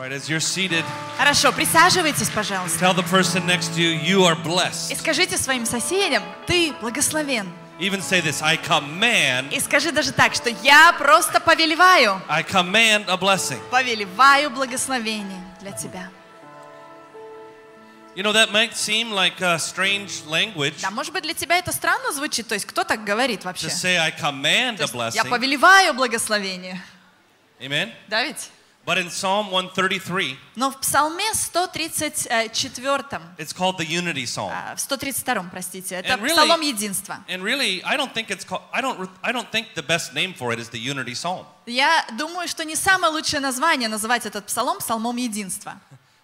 Right, as you're seated, Хорошо, присаживайтесь, пожалуйста. tell the person next to you, you are blessed. И скажите своим соседям, ты благословен. Even say this I command, И скажи даже так, что я просто повелеваю, I command a blessing. повелеваю благословение для тебя. You know, that might seem like a strange language Да, может быть, для тебя это странно звучит, то есть кто так говорит вообще? to say I command a есть я blessing. повелеваю благословение. Amen. Да ведь? But in Psalm 133, Но в Псалме 134, it's called the unity psalm. а, в 132, простите, это And really- Псалом единства. And really, I don't think it's called, I don't, I don't think the best name for it is the unity psalm. Я думаю, что не самое лучшее название называть этот псалом псалмом единства.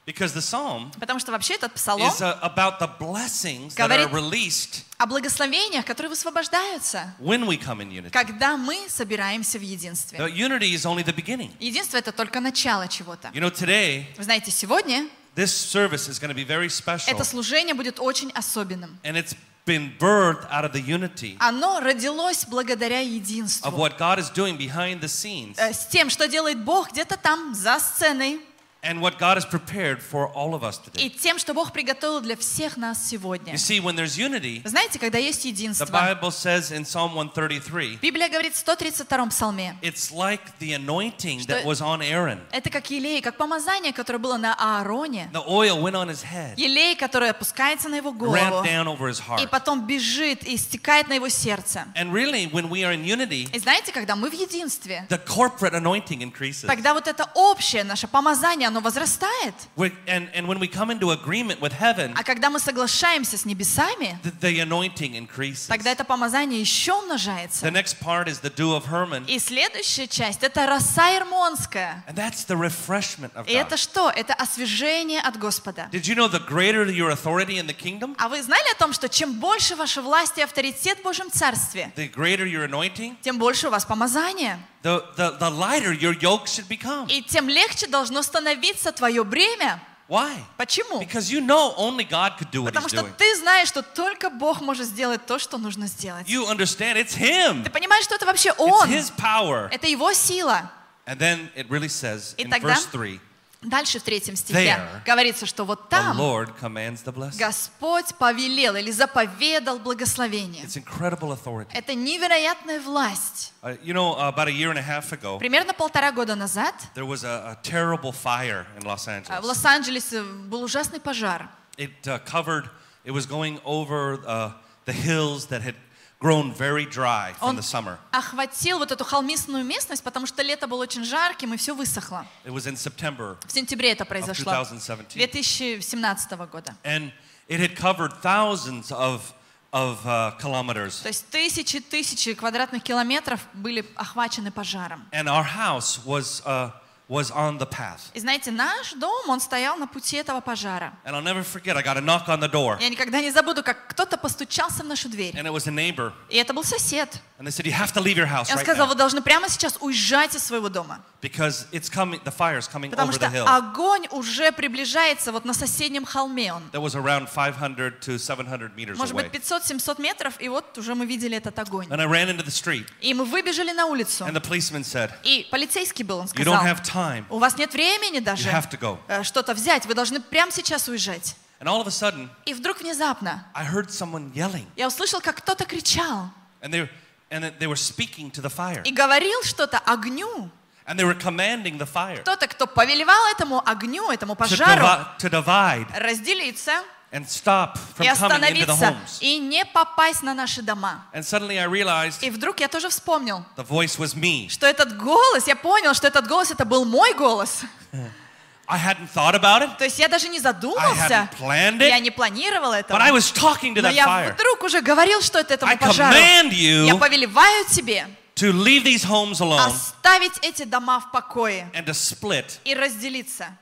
Because the psalm Потому что вообще этот псалом is uh, about the blessings that are released о благословениях, которые высвобождаются, when we come in unity. когда мы собираемся в единстве. The unity is only the beginning. Единство — это только начало чего-то. You know, today, Вы знаете, сегодня this service is going to be very special. это служение будет очень особенным. And it's been birthed out of the unity Оно родилось благодаря of единству. what God is doing behind the scenes Э, С тем, что делает Бог где-то там, за сценой, and what God has prepared for all of us и today. тем, что Бог приготовил для всех нас сегодня. You see, when there's unity, знаете, когда есть the единство, Bible says in Psalm 133, Библия говорит в 132 псалме, it's like the anointing that was on Aaron. это как елей, как помазание, которое было на Аароне, The oil went on his head, елей, который опускается на его ran голову, down over his и heart. потом бежит и стекает на его сердце. And really, when we are in unity, И знаете, когда мы в единстве, the corporate anointing increases. тогда вот это общее наше помазание, оно возрастает. And, and when we come into agreement with heaven, А когда мы соглашаемся с небесами, the, the anointing increases. тогда это помазание еще The умножается. next part is the dew of Hermon, И следующая часть — это роса ирмонская. and that's the refreshment of И это God. что? Это освежение от Господа. Did you know the greater your authority in the kingdom, А вы знали о том, что чем больше ваша власть и авторитет в Божьем Царстве, the greater your anointing, тем больше у вас помазания. The, the, the lighter your yoke should become. И тем легче должно становиться твое бремя. Why? Почему? Because you know only God could do what Потому He's что doing. ты знаешь, что только Бог может сделать то, что нужно сделать. You understand it's Him. Ты понимаешь, что это вообще It's Он. His power. Это Его сила. And then it really says И in тогда verse 3, Дальше в третьем стихе There говорится, что вот там. Господь повелел или заповедал благословение. Это невероятная власть. Uh, you know, uh, ago, Примерно полтора года назад a, a terrible fire in Los э, в. Лос-Анджелесе был ужасный пожар. It uh, covered, it was going over uh, the hills that had grown very dry from the summer. охватил вот эту холмистую местность, потому что лето было очень жарким и все высохло. It was in September В сентябре это произошло. 2017. 2017 года. And it had covered thousands of, of uh, kilometers. То есть тысячи тысячи квадратных километров были охвачены пожаром. And our house was, uh, was on the path. И знаете, наш дом, он стоял на пути этого пожара. And I'll never forget, I got a knock on the door. Я никогда не забуду, как кто-то постучался в нашу дверь. And it was a neighbor. И это был сосед. And they said, You have to leave your house И он right сказал, now вы должны прямо сейчас уезжать из своего дома. because it's coming, the fire's coming Потому over что the hill. огонь уже приближается вот на соседнем холме он. That was around 500 to 700 meters Может быть, away. 500-700 метров, и вот уже мы видели этот огонь. And I ran into the street, И мы выбежали на улицу. and the policeman said, И полицейский был, он You don't сказал, have time. У вас нет времени даже э, что-то взять, вы должны прямо сейчас уезжать. And all of a sudden, И вдруг внезапно I heard someone yelling, я услышал, как кто-то кричал. And they, and they were speaking to the fire, и говорил что-то огню. and they were commanding the fire. Кто-то, кто повелевал этому огню, этому пожару, to divide. разделиться and stop и from coming into the homes. и не попасть на наши дома. And suddenly I realized И вдруг я тоже вспомнил, the voice was me. что этот голос, я понял, что этот голос, это был мой голос. I hadn't thought about it, То есть я даже не I задумался, hadn't planned я it, не планировал этого. but I was talking to Но that я fire. вдруг уже говорил, что это этому I пожару. command Я you повелеваю тебе to leave these homes alone оставить эти дома в покое and to split. и разделиться.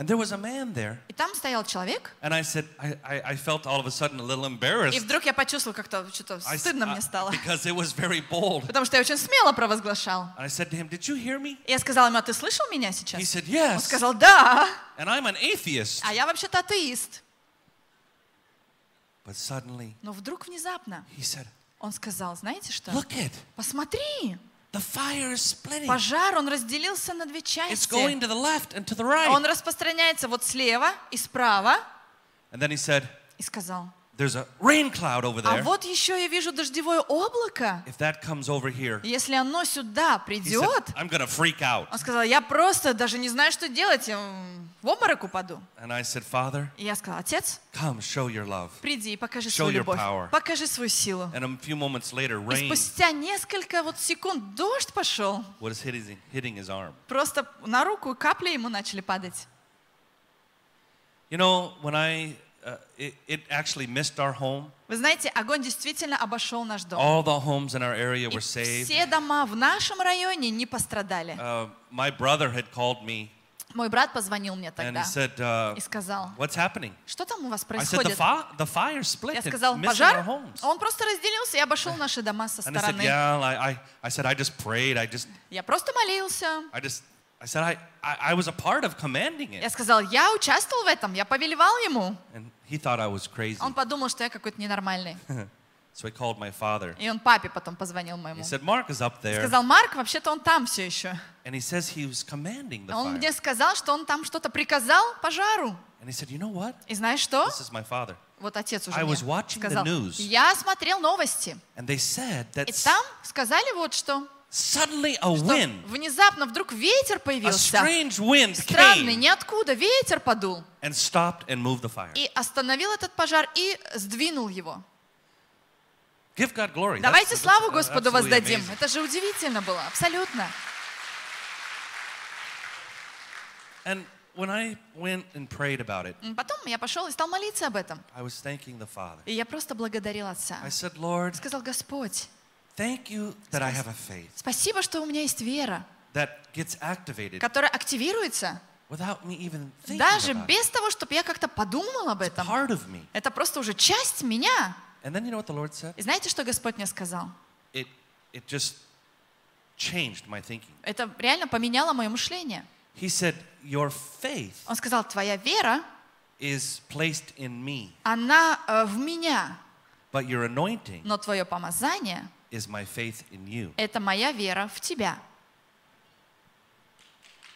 And there was a man there. И там стоял человек, And I said, I, I, I felt all of a sudden a little и embarrassed. вдруг я почувствовал как-то что-то I стыдно uh, мне стало. because it was very bold. Потому что я очень смело провозглашал. And I said to him, Did you hear me? И я сказала ему, а ты слышал меня He сейчас? said, Он Yes. сказал, да, And I'm an atheist. а я вообще-то атеист. But suddenly Но вдруг внезапно he said, он сказал, знаете что? Look it. Посмотри, the fire is splitting. Пожар, он разделился на две It's части. going to the left and to the right. Он распространяется вот слева и справа. And then he said, И сказал, There's a rain cloud over а there. вот еще я вижу дождевое облако. If that comes over here, Если оно сюда he said, придет, I'm to freak out. он сказал, я просто даже не знаю, что делать, я в обморок упаду. And I said, Father, И я сказала, отец, come show your love. приди и покажи Show свою your любовь, power. покажи свою силу. And a few moments later, И rain спустя несколько вот секунд дождь пошел. was hitting, hitting his arm. Просто на руку капли ему начали падать. You know, when I, it, it actually missed our home. Вы знаете, огонь действительно обошел наш дом. All the homes in our area were saved. все дома в нашем районе не пострадали. Uh, my brother had called me Мой брат позвонил мне and тогда said, uh, и сказал, What's happening? что там у вас I said, the, происходит? fi- the fire split. Я сказал, пожар? Он просто разделился и обошел наши дома со стороны. Я просто молился. I I said, I, I, I was a part of commanding Я it. сказал, я участвовал в этом, я повелевал ему. And he thought I was crazy. Он подумал, что я какой-то ненормальный. So he called my father. И он папе потом позвонил He моему. said, Mark is up there. Сказал, Марк, вообще-то он там все еще. And he says he was commanding the Он fire. мне сказал, что он там что-то приказал пожару. And he said, You know what? И знаешь что? This is my father. Вот отец уже I was watching the сказал. news. Я смотрел новости. And they said that И там сказали вот что. Suddenly a wind, внезапно вдруг ветер a появился. strange wind Странный, came ниоткуда ветер подул. and stopped and moved the fire. И остановил этот пожар и сдвинул его. Give God glory. That's- Давайте that's славу Господу absolutely воздадим. amazing. Это же удивительно было, абсолютно. And when I went and prayed about it, Потом я пошел и стал молиться об этом. I was thanking the Father. И я просто благодарил Отца. I said, Lord, Сказал, Господь, thank you that I have a faith спасибо, что у меня есть вера, that gets activated которая активируется without me even thinking даже about it. без того, чтобы я как-то подумал об It's этом. part of me. Это просто уже часть меня. And then you know what the Lord said? И знаете, что Господь мне сказал? It, it just changed my thinking. Это реально поменяло мое мышление. He said, Your faith Он сказал, твоя вера, is placed in me, она э, в меня, but your anointing но твое помазание is my faith in you. – это моя вера в тебя.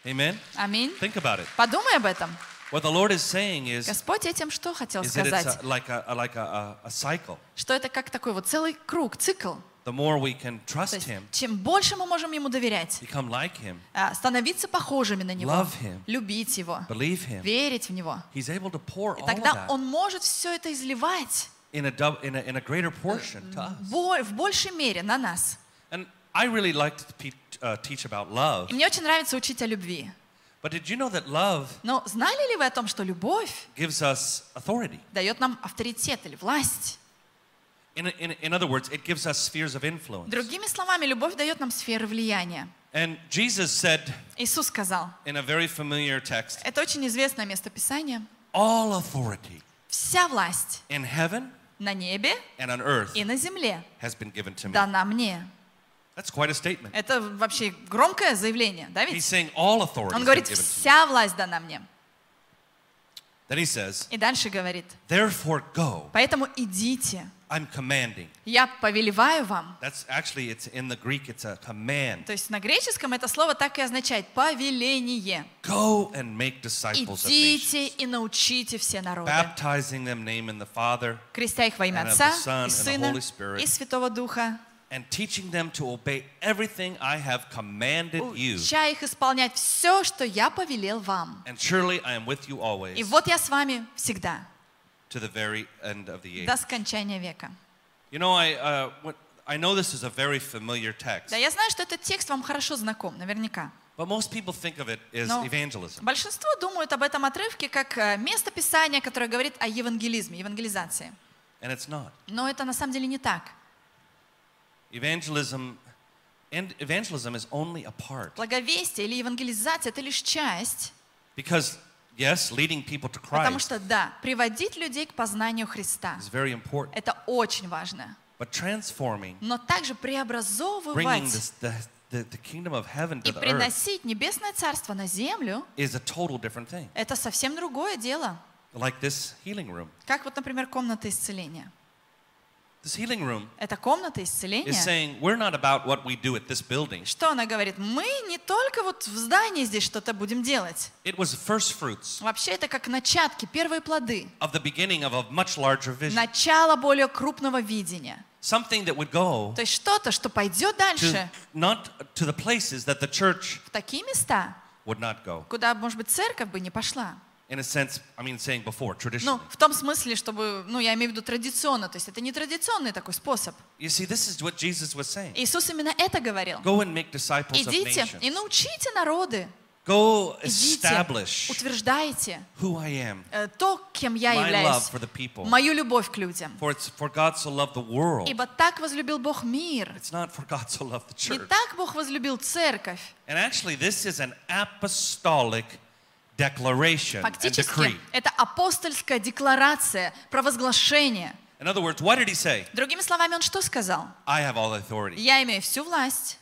Amen? Аминь. Think about it. Подумай об этом. What the Lord is saying is, Господь этим что хотел is that it's сказать? a, like, a, like a, a, cycle. Что это как такой вот целый круг, цикл. The more we can trust есть, Him, чем больше мы можем Ему доверять, become like Him, а, становиться похожими на Него, Love Him. любить Его, believe Him, верить в Него, He's able to pour и all of тогда that Он может все это изливать in a, dub, in a, in a greater portion to us. бо- в большей мере на нас. And I really like to uh, teach about love. И мне очень нравится учить о любви. But did you know that love Но знали ли вы о том, что любовь gives us authority? дает нам авторитет или власть? In, in, in other words, it gives us spheres of influence. Другими словами, любовь дает нам сферы влияния. And Jesus said Иисус сказал, in a very familiar text, это очень известное местописание, all authority вся власть in heaven на небе and on earth и на земле has been given to me. дана мне. That's quite a statement. Это вообще громкое заявление, да He's ведь? saying all authority Он говорит, вся власть дана мне. Then he says, И дальше говорит, therefore go. поэтому идите, I'm commanding. я повелеваю вам. That's actually, it's in the Greek, it's a command. То есть на греческом это слово так и означает повеление. Go and make disciples Идите и научите все народы, baptizing them name in the Father крестя их во имя Отца и and the Сына Holy Spirit. и Святого Духа, and teaching them to obey everything I have commanded you. уча их исполнять все, что я повелел вам. And surely I am with you always И вот я с вами всегда, to the very end of the age. до скончания века. You know, I, uh, what, I know this is a very familiar text, Да, я знаю, что этот текст вам хорошо знаком, наверняка. but most people think of it as Но evangelism. большинство думают об этом отрывке как э, место Писания, которое говорит о евангелизме, евангелизации. And it's not. Но это на самом деле не так. Evangelism, and evangelism is only a part. Благовестие или евангелизация – это лишь часть, Because, yes, leading people to потому Christ что, да, приводить людей к познанию Христа is very important. – это очень важно. But transforming, Но также преобразовывать this, the, the, the kingdom of heaven to и earth приносить небесное царство на землю is a total different thing. – это совсем другое дело. Like this healing room. Как вот, например, комната исцеления. This healing room эта комната is исцеления, saying we're not about what we do at this building. что она говорит? Мы не только вот в здании здесь что-то будем делать. It was first fruits Вообще это как начатки, первые плоды. of the beginning of a much larger vision. Начало более крупного видения. Something that would go То есть что-то, что пойдет to дальше not to the places that the church в такие места, would not go. куда, может быть, церковь бы не пошла. In a sense, I mean, saying before, Ну, traditionally. в том смысле, чтобы, ну, я имею в виду традиционно, то есть это не традиционный такой способ. You see, this is what Jesus was saying. Иисус именно это говорил. Go and make disciples of Идите и nations. научите народы. Go Идите, establish утверждайте who I am, э, то, кем я my love являюсь, for the people. мою любовь к людям. For it's for God so loved the world. Ибо так возлюбил Бог мир. It's not for God so loved the Не church. так Бог возлюбил церковь. And actually, this is an apostolic declaration and Фактически, decree. это апостольская декларация, провозглашение. In other words, what did he say? Другими словами, он что сказал? I have all authority. Я имею всю власть.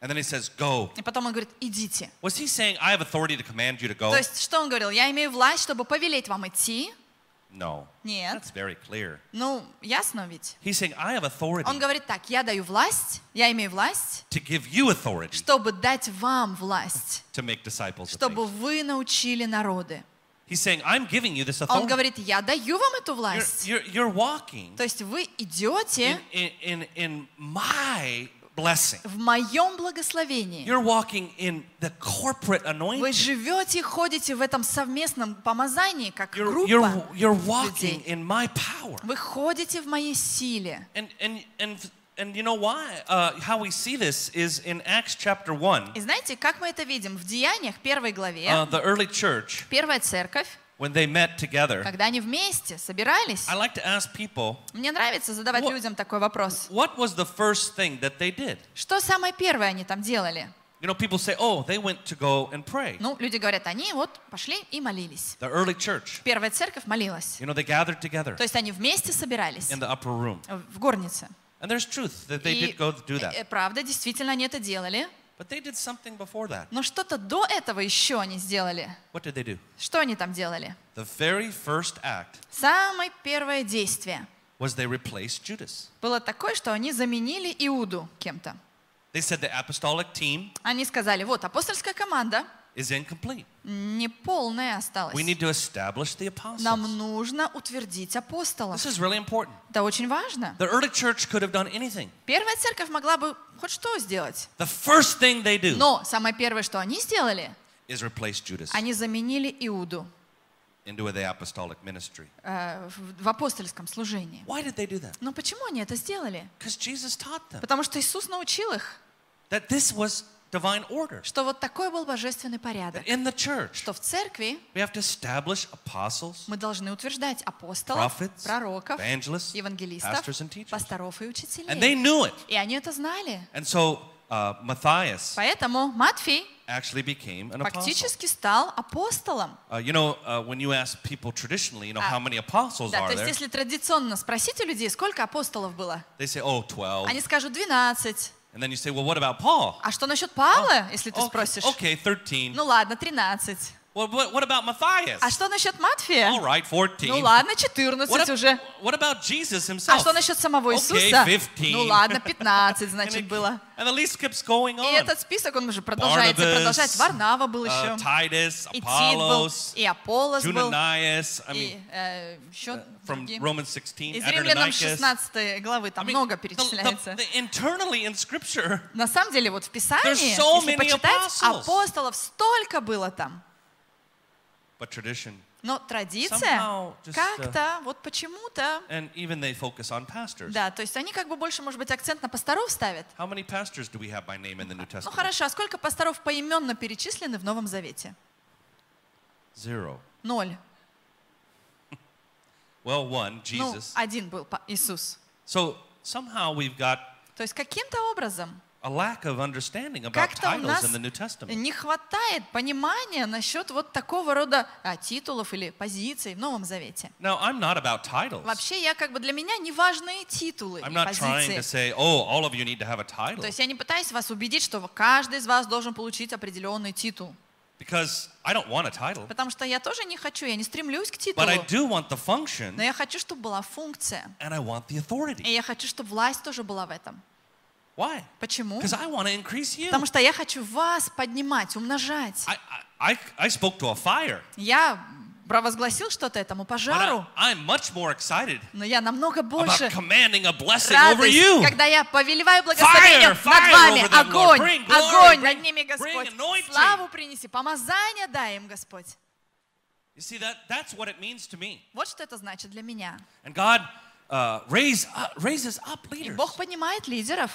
And then he says, go. И потом он говорит, идите. Was he saying, I have authority to command you to go? То есть, что он говорил? Я имею власть, чтобы повелеть вам идти? No. Нет. That's very clear. Ну, ясно ведь. He's saying, I have authority Он говорит так, я даю власть, я имею власть, to give you authority чтобы дать вам власть, to make disciples of чтобы nations. вы научили народы. He's saying, I'm giving you this Он authority. говорит, я даю вам эту You're, власть. you're, you're walking То есть вы in, идете in, in, in my blessing. в моем благословении. You're walking in the corporate Вы anointing. живете, ходите в этом совместном помазании, как You're, группа. you're, you're walking людей. in my power. Вы ходите в моей силе. And, and, and, and you know why? Uh, how we see this is in Acts chapter 1. И знаете, как мы это видим? В Деяниях, первой главе, Uh, the early church, первая церковь, when they met together, когда они вместе собирались, I like to ask people, мне нравится задавать What- людям такой вопрос. what was the first thing that they did? Что самое первое они там делали? You know, people say, oh, they went to go and pray. Ну, люди говорят, они вот пошли и молились. The early church, Первая церковь молилась. you know, they gathered together То есть они вместе собирались in the upper room. в горнице. And there's truth that they did go do э, that. правда, действительно, они это делали. But they did something before that. Но что-то до этого еще они сделали. What did they do? Что они там делали? The very first act Самое первое действие was they replaced Judas. было такое, что они заменили Иуду кем-то. They said the apostolic team Они сказали, вот, апостольская команда is incomplete. неполная осталась. We need to establish the Нам apostles. нужно утвердить апостолов. This is really important. Это очень важно. The early church could have done anything. Первая церковь могла бы хоть что сделать. The first thing they do Но самое первое, что они сделали, is replace Judas они заменили Иуду into the apostolic ministry. э, в, апостольском служении. Why did they do that? Но почему они это сделали? Because Jesus taught them Потому что Иисус научил их, that this was divine order. что вот такой был божественный порядок. In the church, Что в церкви we have to establish apostles, мы должны утверждать апостолов, prophets, пророков, evangelists, евангелистов, pastors, and teachers. пасторов и And they учителей. knew it. И они это знали. And so uh, Matthias Поэтому Матфей actually became an apostle. фактически стал апостолом. Uh, you know, uh, when you ask people traditionally, you know, А, how many apostles Да, are то есть there? если традиционно спросить у людей, сколько апостолов было, They say, oh, 12. они скажут 12. And then you say, well, what about Paul? А что насчет Павла, если ты Okay, спросишь? okay, 13. Ну ладно, 13. Well, what, what about Matthias? А что насчет Матфея? All right, 14. Ну ладно, What, 14 ab- уже. what about Jesus А himself? что насчет самого Okay, Иисуса? 15. Ну ладно, 15, and, значит, it- было. and the list keeps going И on. этот список, он уже продолжается, Barnabas, продолжать. Варнава был uh, еще, Titus, и Тит был, Apollos, и Аполлос был, Junanias, I mean, и э, еще from другие. Romans 16, Из Римлянам Adoninicus. 16 главы, там I mean, много the- the- перечисляется. the- internally in Scripture, На самом деле, вот в Писании, so если почитать, apostles. апостолов столько было там. But tradition, Но традиция Somehow just, uh, как-то, вот почему-то, and even they focus on pastors. да, то есть они как бы больше, может быть, акцент на пасторов ставят. How many pastors do we have by name in the New Ну хорошо, а сколько пасторов поименно перечислены в Новом Завете? Zero. Ноль. Well, one, Ну, Jesus. один был Иисус. So somehow we've got То есть каким-то образом a lack of understanding about как-то у titles нас in the New Testament. не хватает понимания насчет вот такого рода а, титулов или позиций в Новом Завете. Now, I'm not about titles. Вообще, я как бы для меня не важны титулы I'm not trying to позиции. say, oh, all of you need to have a title. То есть я не пытаюсь вас убедить, что каждый из вас должен получить определенный титул. because I don't want a title, Потому что я тоже не хочу, я не стремлюсь к but I титулу. do want the function Но я хочу, чтобы была функция. and I want the authority. И я хочу, чтобы власть тоже была в этом. Why? Почему? Because I want to increase you. Потому что я хочу вас поднимать, умножать. I, I, I spoke to a fire, Я провозгласил что-то этому пожару, I, I'm much more excited но я намного больше радость, you. когда я повелеваю благословение Fire, над fire вами. over them, Lord. Огонь, glory, огонь bring- над ними, Господь. Славу принеси, помазание дай им, Господь. You see, that, that's what it means to me. Вот что это значит для меня. And God uh, raise, up, raises up И leaders. Бог поднимает лидеров.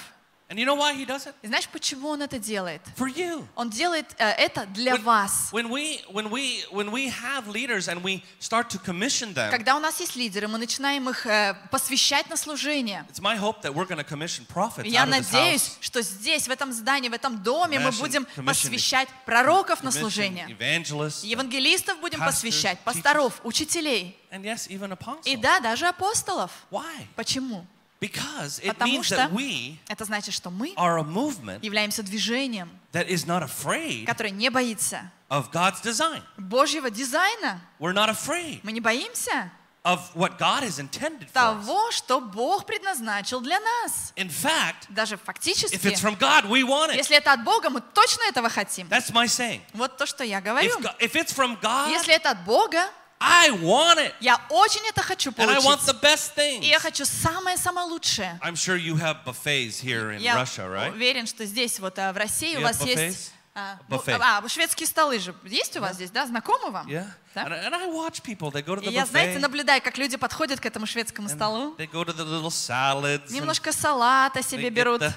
And you know why He does it? И знаешь, почему Он это делает? For you. Он делает э, это для вас. When we, when, we, when we have leaders and we start to commission them, Когда у нас есть лидеры, мы начинаем их э, посвящать на служение. it's my hope that we're going to commission prophets И Я надеюсь, что здесь, в этом здании, в этом доме мы будем посвящать пророков на служение. evangelists, Евангелистов будем посвящать, пасторов, учителей. and yes, even apostles. И да, даже апостолов. Why? Почему? Because it Потому means что that we это значит, что мы are a movement являемся движением, that is not afraid которое не боится of God's design. Божьего дизайна. We're not afraid Мы не боимся of what God has intended for того, что Бог предназначил для нас. In fact, Даже if it's фактически, from God, we want it. если это от Бога, мы точно этого хотим. That's my saying. Вот то, что я If, говорю. Go- if it's from God, Если это от Бога, I want it. я очень это хочу And I want the получить. best И я things. хочу самое-самое лучшее. I'm sure you have buffets here in Я Russia, right? уверен, что здесь вот а, в России You у вас have есть... а, ну, Buffet. а, шведские столы же есть у вас здесь, да? Знакомы вам? Yeah. Да? And, and I watch people, they go to И я, знаете, наблюдаю, как люди подходят к этому шведскому столу, They go to the little salads. and немножко салата себе берут, the,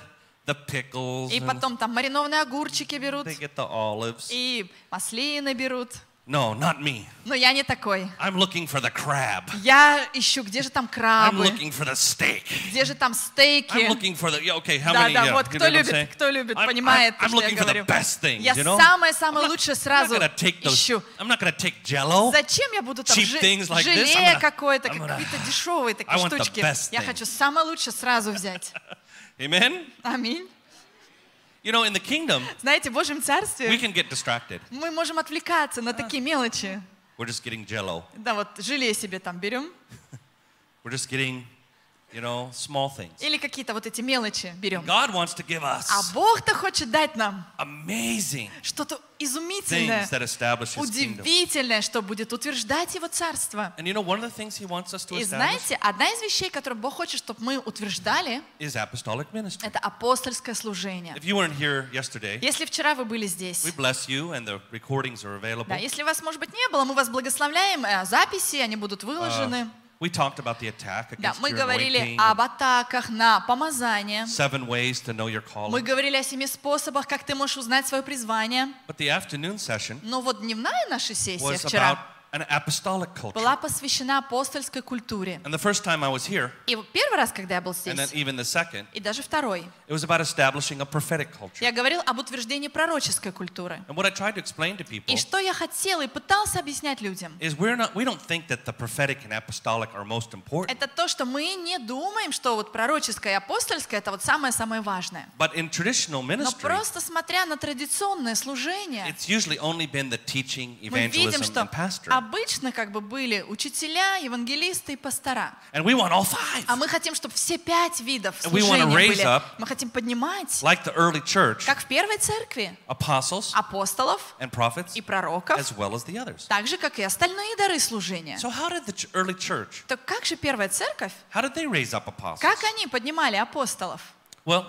the pickles. и потом там маринованные огурчики берут, They get the olives. и маслины берут. No, not me. Но я не такой. I'm looking for the crab. Я ищу, где же там I'm крабы, looking for the steak. где же там I'm стейки. looking for the, yeah, okay, how Да, many, да, yeah, вот кто I'm любит, кто любит, I'm- понимает, I'm, I'm что я looking for the best things, Я you know? самое-самое I'm not- лучшее I'm not сразу gonna take those, ищу. I'm not gonna take jello. Зачем я буду там cheap things like this? I'm желе gonna- какое-то, I'm какие-то дешевые I такие want the штучки? best Я хочу самое лучшее сразу взять. Amen? Аминь. You know, in the kingdom, Знаете, в Божьем we Царстве can get distracted. мы можем отвлекаться на такие мелочи. We're just getting jello. Да, вот желе себе там берем. We're just getting, you know, small things. Или какие-то вот эти мелочи берем. God wants to give А us Бог-то хочет дать нам amazing что-то изумительное, удивительное, что будет утверждать Его Царство. And you know, one of the things He wants us to И знаете, одна из вещей, которую Бог хочет, чтобы мы утверждали, is apostolic ministry. это апостольское служение. If you weren't here yesterday, Если вчера вы были здесь, we bless you, and the recordings are available. да, если вас, может быть, не было, мы вас благословляем, э, записи, они будут выложены. We talked about the attack Да, against мы your говорили об атаках на помазание. seven ways to know your Мы calling. говорили о семи способах, как ты можешь узнать свое призвание. But the afternoon session Но вот дневная наша сессия was about вчера an apostolic culture. была посвящена апостольской культуре. And the first time I was here, И первый раз, когда я был and then здесь, even the second, и даже второй, it was about establishing a prophetic culture. я говорил об утверждении пророческой культуры. And what I tried to explain to people И что я хотела и пытался объяснять людям, is we're not we don't think that the prophetic and apostolic are most important. это то, что мы не думаем, что вот пророческое и апостольское это вот самое-самое важное. But in traditional Но ministry, просто смотря на традиционное служение, it's usually only been the teaching, мы видим, evangelism, что and pastoring. Обычно как бы были учителя, евангелисты и пастора. And we want all five. А мы хотим, чтобы все пять видов служения были. up Мы хотим поднимать, Like the early church, как в первой церкви, apostles апостолов and prophets, и пророков, as well as the others. так же, как и остальные дары служения. So how did the early church, Так как же первая церковь, how did they raise up apostles? как они поднимали апостолов? Well,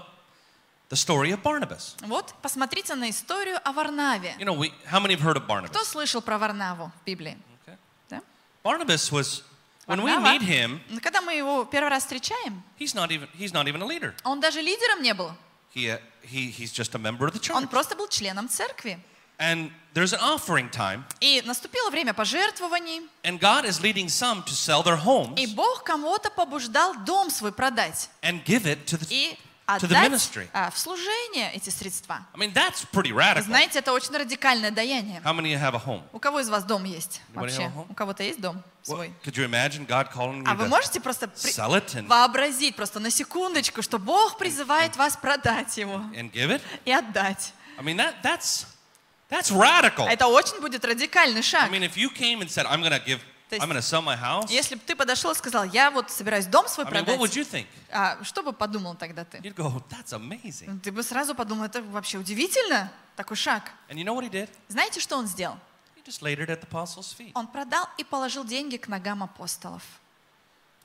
the story of Barnabas. Вот, посмотрите на историю о Варнаве. You know, we, how many have heard of Кто Barnabas? слышал про Варнаву в Библии? Okay. Да? Barnabas was, when we Варнава, meet him, ну, когда мы его первый раз встречаем, he's not even, he's not even a leader. он даже лидером не был. He, uh, he, he's just a member of the Он church. просто был членом церкви. And there's an offering time, И наступило время пожертвований, and God is leading some to sell their homes и Бог кого-то побуждал дом свой продать and give it to the, и to the отдать ministry. а, в служение эти средства. I mean, that's pretty radical. Знаете, это очень радикальное даяние. How many have a home? У кого из вас дом есть Anybody вообще? have a home? У кого-то есть дом Well, свой? could you imagine God calling А вы можете просто при- sell it and, вообразить просто на секундочку, что Бог призывает вас продать его and give it? и отдать. I mean, that, that's, That's radical. Это очень будет радикальный I шаг. mean, if you came and said, I'm give, То I'm to sell my house, Если бы ты подошел и сказал, я вот собираюсь дом свой I mean, what would продать, you think? а что бы подумал тогда ты? You'd go, that's amazing. Ты бы сразу подумал, это вообще удивительно, такой шаг. And you know what he did? Знаете, что он сделал? He just laid it at the apostles' feet. Он продал и положил деньги к ногам апостолов.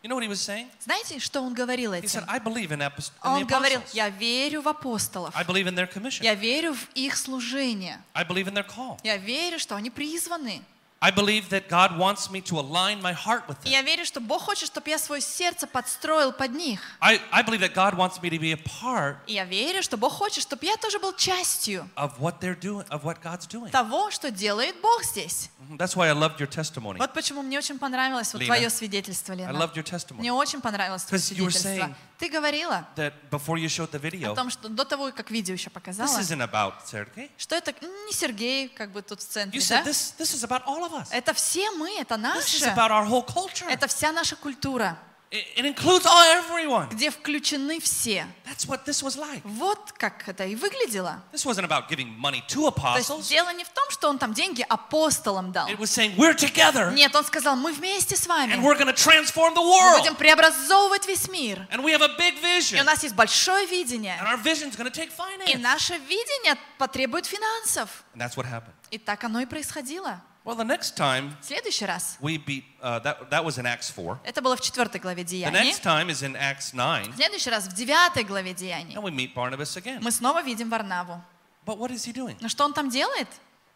You know what he was saying? Знаете, что он говорил He said, этим? I believe in, apost- in the Он говорил, apostles. я верю в апостолов. I believe in their commission. Я верю в их служение. I believe in their call. Я верю, что они призваны. I believe that God wants me to align my heart with them. я верю, что Бог хочет, чтобы я свое сердце подстроил под них. I, I believe that God wants me to be a part я верю, что Бог хочет, чтобы я тоже был частью of what they're doing, of what God's doing. того, что делает Бог здесь. That's why I loved your testimony. Вот почему мне очень понравилось вот твое свидетельство, I Лена. loved your testimony. Мне очень понравилось твое свидетельство. Ты говорила That before you showed the о video, том, что до того, как видео еще this показала, isn't about Sergey. что это не Сергей как бы тут в центре, You да? said this, this is about all of. Это все мы, это This is наше. about our whole culture. Это вся наша культура, It, includes all everyone. где включены все. That's what this was like. Вот как это и выглядело. This wasn't about giving money to То есть apostles. дело не в том, что он там деньги апостолам дал. It was saying we're together Нет, он сказал, мы вместе с вами. and we're going to transform the Мы world. будем преобразовывать весь мир. And we have a big И vision. у нас есть большое видение. And our vision is going to take И finance. наше видение потребует финансов. And that's what happened. И так оно и происходило. Well, the next time следующий раз, we beat, uh, that, that was in Acts 4. это было в четвертой главе The Деяний. next time is in Acts 9. В следующий раз, в девятой главе Деяний, And we meet Barnabas again. мы снова видим Варнаву. But what is he doing? Но что он там делает?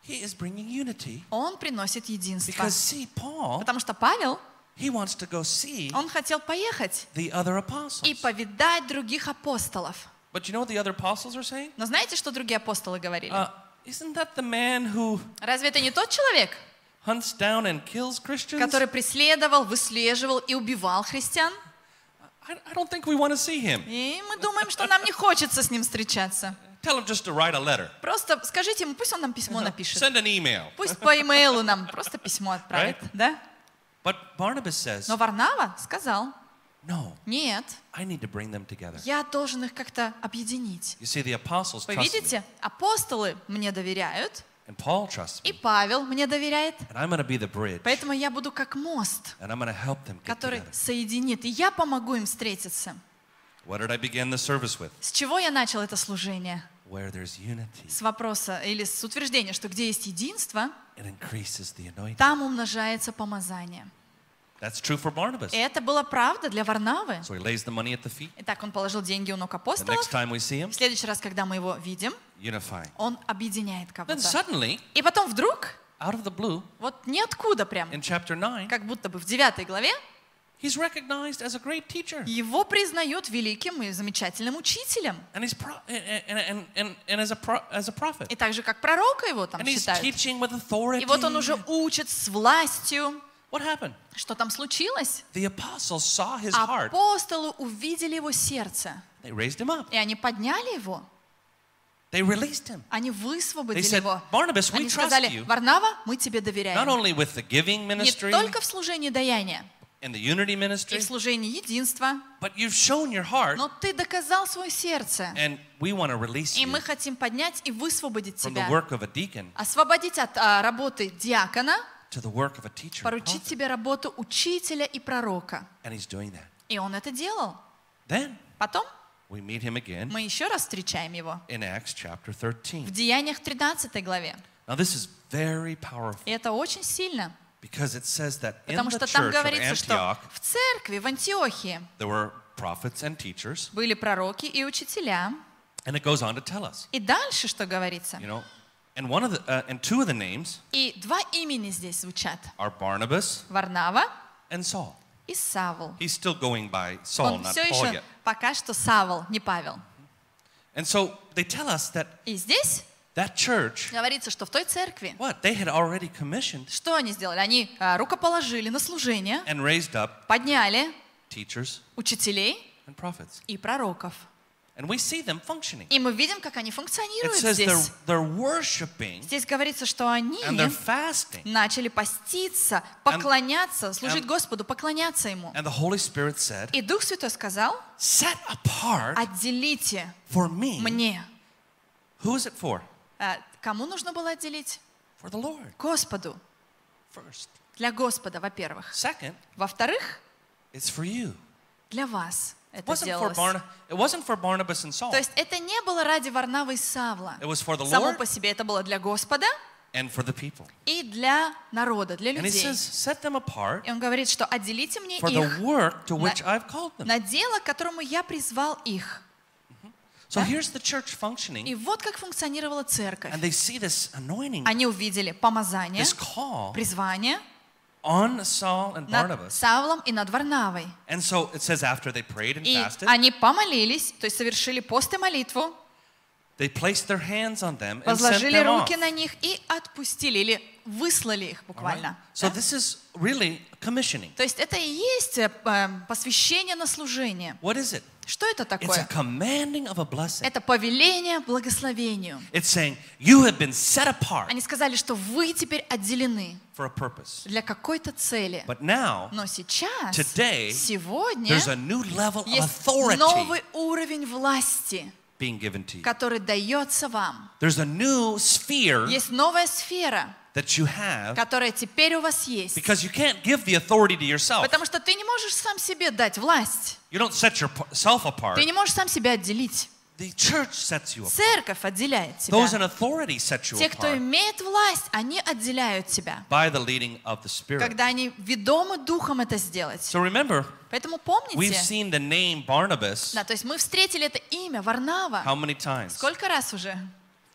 He is bringing unity. Он приносит единство. Because, see, Paul, Потому что Павел, he wants to go see он хотел поехать the other и apostles. повидать других апостолов. But you know what the other apostles are saying? Но знаете, что другие апостолы говорили? Uh, isn't that the man who Разве это не тот человек, hunts down and kills Christians? который преследовал, выслеживал и убивал христиан? I, don't think we want to see him. И мы думаем, что нам не хочется с ним встречаться. Tell him just to write a letter. Просто скажите ему, пусть он нам письмо напишет. Send an email. Пусть по имейлу нам просто письмо отправит, Right? да? But Barnabas says, Но Варнава сказал, no, нет, I need to bring them together. я должен их как-то объединить. You see, the apostles Вы trust me, видите, апостолы мне доверяют, and Paul trusts и me, Павел мне доверяет, and I'm be the bridge, поэтому я буду как мост, and I'm help them get который together. соединит, и я помогу им встретиться. What did I begin the service with? С чего я начал это служение? Where there's unity, С вопроса или с утверждения, что где есть единство, it increases the anointing. там умножается помазание. That's true for Barnabas. Это была правда для Варнавы. So he lays the money at the feet. Итак, он положил деньги у ног The апостолов. next time we see him, В следующий раз, когда мы его видим, unifying. он объединяет Then кого-то. suddenly, И потом вдруг, out of the blue, вот ниоткуда прям, in chapter 9, как будто бы в девятой главе, he's recognized as a great teacher. его признают великим и замечательным учителем. And he's pro- and, and, and, and as, a pro- as a prophet. И также как пророка его там And he's считают. teaching with authority. И вот он уже учит с властью. What happened? Что там случилось? The apostles saw his heart. Апостолы увидели его сердце. They raised him up. И они подняли его. They released him. Они They высвободили said, его. Barnabas, we Они trust сказали, you. Варнава, мы тебе Not доверяем. only with the giving Не ministry только в служении даяния and the unity и ministry, в служении единства, but you've shown your heart. но ты доказал свое сердце. And we want to release И мы хотим поднять и высвободить from the тебя. work of a deacon Освободить от а, работы диакона, to the work of a teacher. and поручить тебе работу учителя и пророка. And he's doing that. И он это делал. Потом we meet him again мы еще раз встречаем его in Acts chapter в 13. Деяниях 13 главе. Now, this is very powerful И это очень сильно, because it says that in потому the что там говорится, что в церкви, в Антиохии there were prophets and teachers. были пророки и учителя. And it goes on to tell us, И дальше что говорится? you know, and one of the, uh, and two of the names И два имени здесь звучат. are Barnabas Варнава and Saul. и Савл. He's still going by Saul, Он not все Paul еще yet. пока что Савл, не Павел. And so they tell us that И здесь that church, говорится, что в той церкви, what? They had already commissioned что они сделали? Они а, рукоположили на служение, and raised up подняли teachers учителей and prophets. и пророков. And we see them functioning. И мы видим, как они It функционируют says they're, здесь. they're worshiping Здесь говорится, что они and they're fasting. начали поститься, поклоняться, служить and- Господу, поклоняться Ему. And the Holy Spirit said, И Дух Святой сказал, set apart отделите for me. мне. Who is it for? А, Кому нужно было отделить? For the Lord Господу. first. Для Господа, во-первых. Second, Во-вторых, it's for you. для вас это делалось. Barna- it wasn't for Barnabas and Saul. То есть это не было ради Варнавы и Савла. It was for the Само по себе это было для Господа and for the people. и для народа, для And he людей. says, set them apart И он говорит, что отделите мне for the их work to which I've called them. на дело, к которому я призвал их. So Да? here's the church functioning, И вот как функционировала церковь. and they see this anointing, Они увидели помазание, this call призвание on Saul and Barnabas. Савлом и над Варнавой. And so it says after they prayed and И fasted, они помолились, то есть совершили пост и молитву, they placed their hands on them and sent them off. руки на них и отпустили, или выслали их right? буквально. So Да? this is really commissioning. То есть это и есть э, э, посвящение на служение. What is it? Что это It's a такое? commanding of a blessing. Это повеление благословению. It's saying you have been set apart Они сказали, что вы теперь отделены для какой-то цели. But now Но сейчас, Today, сегодня, there's a new level of есть authority новый уровень власти, being given to you. который дается вам. There's a new sphere Есть новая сфера, that you have которая теперь у вас есть. because you can't give the authority to yourself. Потому что ты не можешь сам себе дать власть. You don't set yourself apart. Ты не можешь сам себя отделить. The church sets you apart. Церковь отделяет Those тебя. in authority set you Те, кто имеет власть, они отделяют тебя. by the leading of the Spirit. Когда они ведомы духом это сделать. So remember, Поэтому we've помните, seen the name Barnabas да, то есть мы встретили это имя Варнава. how many times? Сколько раз уже?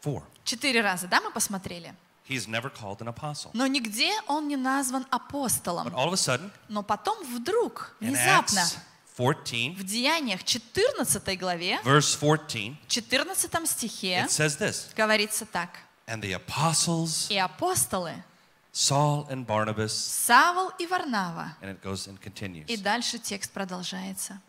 Four. Четыре раза, да, мы посмотрели? He's never called an apostle. Но нигде он не назван But апостолом. all of a sudden, Но потом вдруг, in внезапно, Acts 14, в Деяниях 14 главе, verse 14, 14 стихе it says this говорится так. And the apostles, И апостолы Saul and Barnabas, Савол и Варнава. and it goes and continues. И дальше текст продолжается.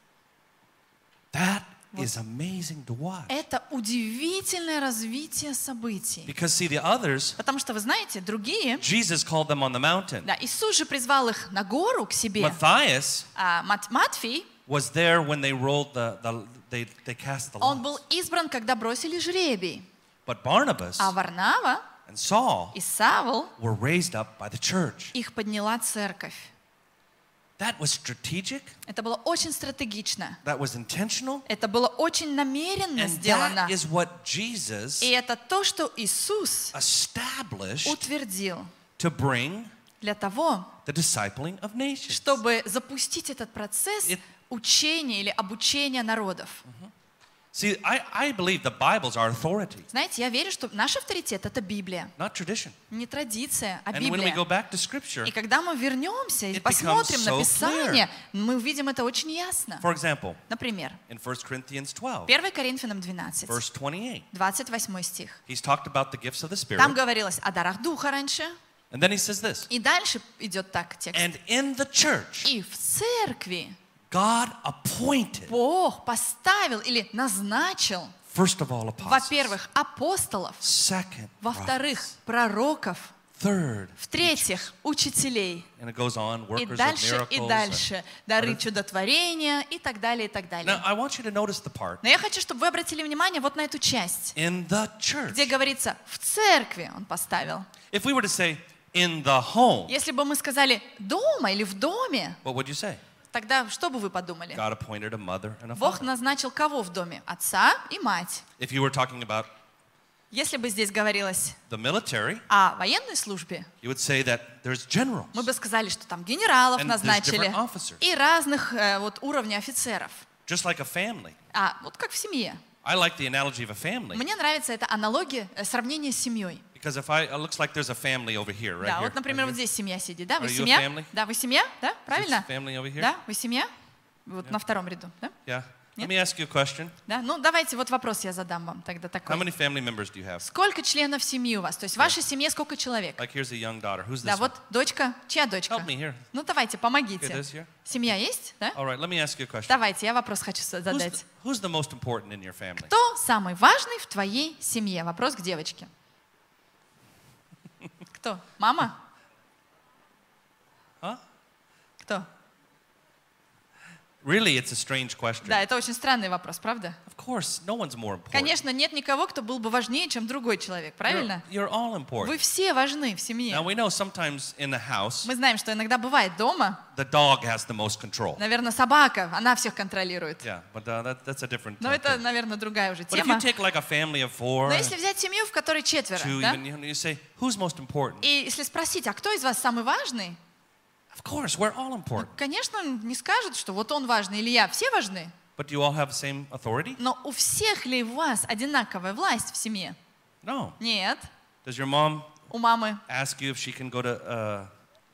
That is amazing to watch. Это удивительное развитие событий. Because, see, the others, Потому что, вы знаете, другие, Jesus called them on the mountain. да, Иисус же призвал их на гору к себе. Matthias А Мат- Матфей, was there when they rolled the, the they, they cast the он был lots. избран, когда бросили жребий. But Barnabas А Варнава and Saul и Савол, were raised up by the church. их подняла церковь. That was strategic, Это было очень стратегично. that was intentional, Это было очень намеренно and сделано. that is what Jesus И это то, что Иисус established утвердил to bring для того, the discipling of nations. чтобы запустить этот процесс It- учения или обучения народов. See, I, I believe the Bible's our authority, Знаете, я верю, что наш авторитет — это Библия. not tradition. Не традиция, а And when we go Библия. back to Scripture, И когда мы вернемся и посмотрим на Писание, мы увидим это очень ясно. for example, Например, in 1 Corinthians 12, 1 Коринфянам 12, verse 28, 28 стих. he's talked about the gifts of the Там Spirit. говорилось о дарах Духа раньше, And then he says this и дальше идет так текст. And in the church, И в церкви God appointed, Бог поставил или назначил, first of all, apostles, во-первых, апостолов, second, во-вторых, пророков, third, в-третьих, учителей. and it goes on, И workers of дальше, и miracles. дальше. Дары чудотворения и так далее, и так Now, далее. I want you to notice the part Но я хочу, чтобы вы обратили внимание вот на эту часть, in the church. где говорится, в церкви он поставил. If we were to say in the home, Если бы мы сказали дома или в доме, what would you say? Тогда что бы вы подумали? God appointed a mother and a Бог father. назначил кого в доме? Отца и мать. If you were talking about Если бы здесь говорилось the military, о военной службе, you would say that there's generals. мы бы сказали, что там генералов And there's назначили different officers. и разных э, вот уровней офицеров. Just like a family. А вот как в семье. I like the analogy of a family Мне нравится эта аналогия, э, сравнение с семьей. Because if I, it looks like there's a family over here, right да, here. вот, например, right вот здесь семья сидит. Да, вы семья? Да, вы семья? Да, правильно? family over here? Да, вы семья? Вот на втором ряду, да? Yeah. Нет? Let me ask you a question. Да, ну давайте вот вопрос я задам вам тогда How такой. many family members do you have? Сколько членов семьи у вас? То есть в вашей семье сколько человек? Like here's a young daughter. Who's Да, this? вот one? дочка. Чья дочка? Help me here. Ну давайте, Okay, помогите. this here. Семья есть, да? All right, let me ask you a question. Давайте, я вопрос хочу Who's задать. the, who's the most important in your family? Кто самый важный в твоей семье? Вопрос к девочке. Кто? Мама? Huh? Кто? Really, it's a strange question. Да, это очень странный вопрос, правда? Of course, no one's more important. Конечно, нет никого, кто был бы важнее, чем другой человек, You're, правильно? you're all Вы important. все важны в семье. Now we know sometimes in the house, Мы знаем, что иногда бывает дома, the dog has the most control. наверное, собака, она всех контролирует. Yeah, but uh, that, that's a different Но это, наверное, другая уже But if you тема. take like a family of four, Но если взять семью, в которой четверо, two, да? even you say, who's most important? и если спросить, а кто из вас самый важный, Of course, we're all important. конечно, не скажут, что вот он важный или я. Все важны. But do you all have the same authority? Но у всех ли у вас одинаковая власть в семье? No. Нет. Does your mom У мамы, ask you if she can go to uh,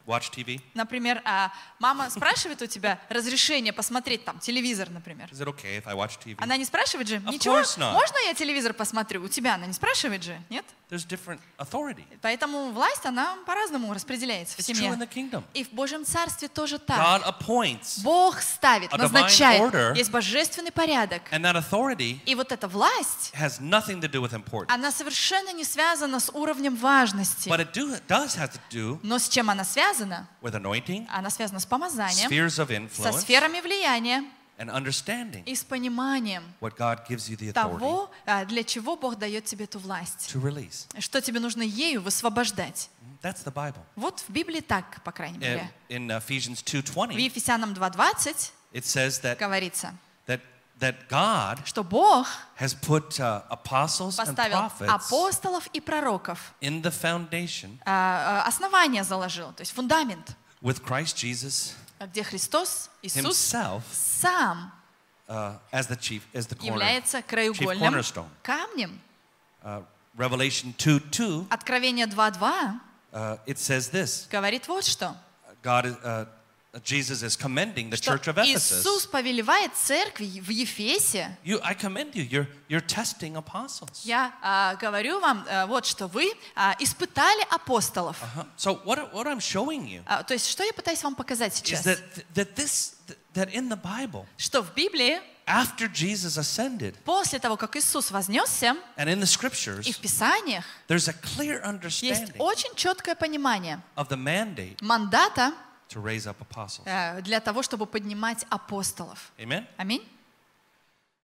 watch TV? например, а, мама спрашивает у тебя разрешение посмотреть там телевизор, например. Is it okay if I watch TV? Она не спрашивает же, Of ничего, course not. можно я телевизор посмотрю? У тебя она не спрашивает же, нет? There's different authority. Поэтому власть, она по-разному распределяется в It's true in the семье. kingdom. И в Божьем Царстве тоже так. God appoints, Бог ставит, назначает. Есть божественный порядок. and that authority И вот эта власть, has nothing to do with importance. она совершенно не связана с уровнем важности. Но с чем она связана? Она связана с помазанием, со сферами влияния and understanding и с пониманием what God gives you the authority того, а, для чего Бог дает тебе эту власть. to release. Что тебе нужно ею высвобождать. That's the Bible. Вот в Библии так, по крайней In, мере. in Ephesians В 2:20, Ефесянам 2.20 it says that говорится, that that God что Бог has put uh, apostles and поставил prophets апостолов и пророков, in the foundation а, а, основание заложил, то есть фундамент, with Christ Jesus где Христос, Иисус, Himself сам uh, as the chief, as the corner. является краеугольным камнем. Uh, Revelation 2:2, Откровение 2.2 uh, it says this: говорит вот что. God, uh, Jesus is commending the church of Ephesus. Иисус повелевает церкви в Ефесе. You, I commend you. You're you're testing apostles. Я а, говорю вам а, вот что вы а, испытали апостолов. Uh-huh. So what what I'm showing you А, то есть что я пытаюсь вам показать is сейчас? that that this that in the Bible, Что в Библии after Jesus ascended, после того, как Иисус вознесся, and in the и scriptures, в Писаниях there's a clear есть understanding очень четкое понимание of the mandate мандата to raise up apostles. э, для того, чтобы поднимать апостолов. Аминь.